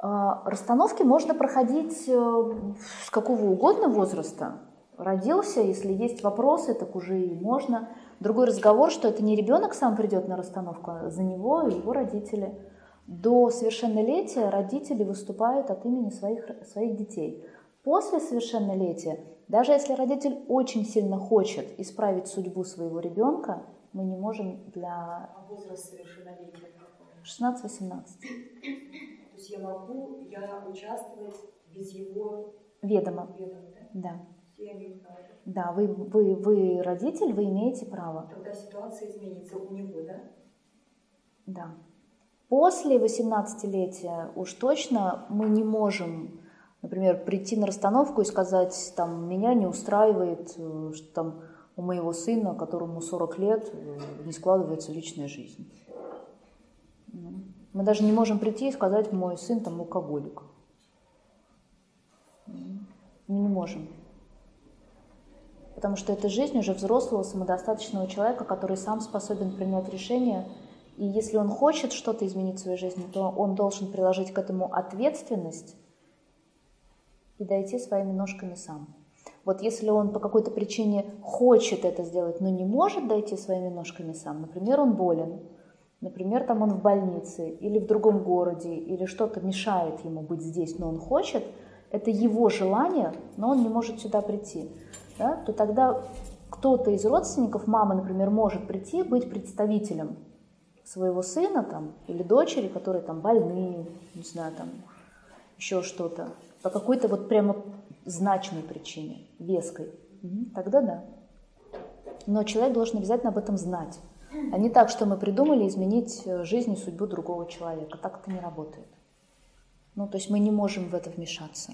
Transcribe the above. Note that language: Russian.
А, расстановки можно проходить э, с какого угодно возраста. Родился, если есть вопросы, так уже и можно. Другой разговор, что это не ребенок сам придет на расстановку, а за него и его родители. До совершеннолетия родители выступают от имени своих, своих детей. После совершеннолетия, даже если родитель очень сильно хочет исправить судьбу своего ребенка, мы не можем для... А возраст совершеннолетия какой? 16-18. Я могу, я участвовать без его ведома. ведома да? Да. Я имею право. Да, вы, вы, вы родитель, вы имеете право. Тогда ситуация изменится у него, да? Да. После 18-летия уж точно мы не можем, например, прийти на расстановку и сказать, там, меня не устраивает, э, что там у моего сына, которому 40 лет, э, не складывается личная жизнь. Мы даже не можем прийти и сказать, мой сын там алкоголик. Мы не можем. Потому что это жизнь уже взрослого, самодостаточного человека, который сам способен принять решение. И если он хочет что-то изменить в своей жизни, то он должен приложить к этому ответственность и дойти своими ножками сам. Вот если он по какой-то причине хочет это сделать, но не может дойти своими ножками сам, например, он болен, например, там он в больнице или в другом городе, или что-то мешает ему быть здесь, но он хочет, это его желание, но он не может сюда прийти да, то тогда кто-то из родственников, мама, например, может прийти, быть представителем своего сына там, или дочери, которые там больны, не знаю, там еще что-то, по какой-то вот прямо значимой причине, веской, тогда да. Но человек должен обязательно об этом знать. А не так, что мы придумали изменить э, жизнь и судьбу другого человека. Так это не работает. Ну, то есть мы не можем в это вмешаться.